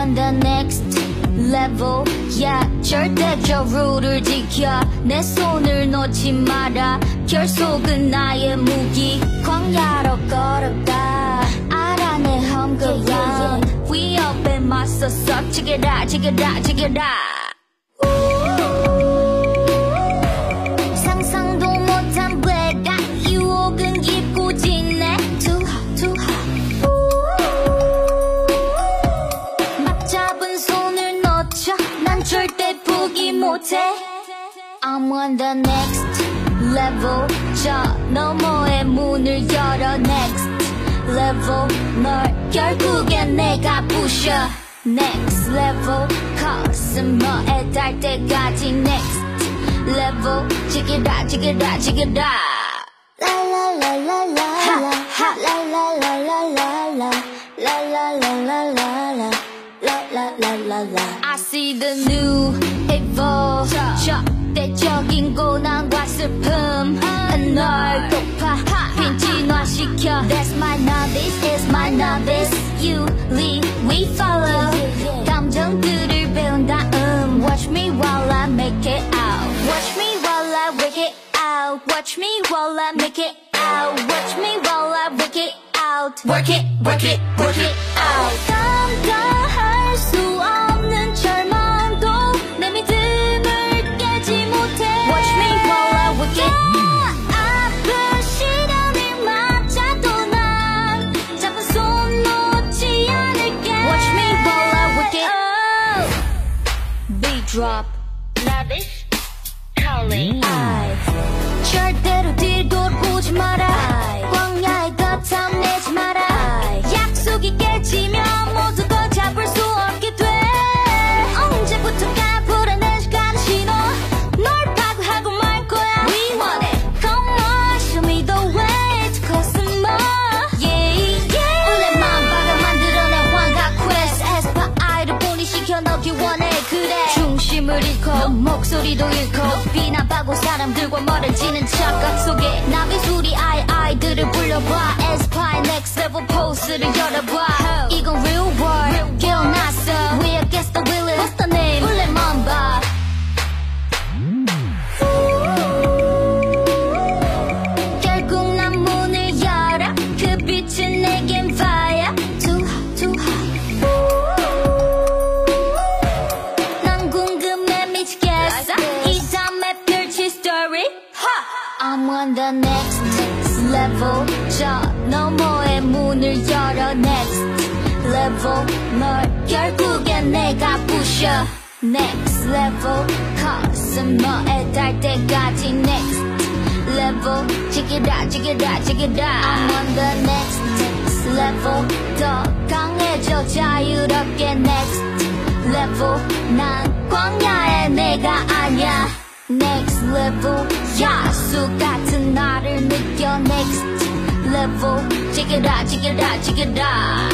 on the next level. yeah 절대적 룰을 지켜 내 손을 놓지 마라. 결속은 나의 무기. 광야로 걸어가 알아 내 험그런 위협에 맞서서 지게라 지게라 지게라 절대 포기 못해 I'm on the next level 저 너머의 문을 열어 next level 널 결국엔 내가 부셔 next level 가슴에 닿을 때까지 next level 지게라 지게라 지게라 la la. I see the new evolve. 적대 적인 고난과 슬픔 널 폭파 변진화시켜 That's my naevis, Is my naevis. You lead, we follow. 감정들을 배운 다음 Watch me while I make it out. Watch me while I work it out. Watch me while I make it out. Watch me while I work it out. Work it, work it, work it out. Drop 중심을 잃고 목소리도 잃고 비난받고 사람들과 멀어지는 착각 속에 나비수리 아이 아이들을 불러봐 에스파의 next level 포스를 열어봐 on the next level 저 너머의 문을 열어 next level 널 결국엔 내가 부셔 next level 가슴에 닿을 때까지 next level 지게라 지게라 지게라 I'm on the next level 더 강해져 자유롭게 next level 난 광야의 내가 아냐 next level 야수 같은 나를 느껴 next level 지게라 지게라 지게라 하!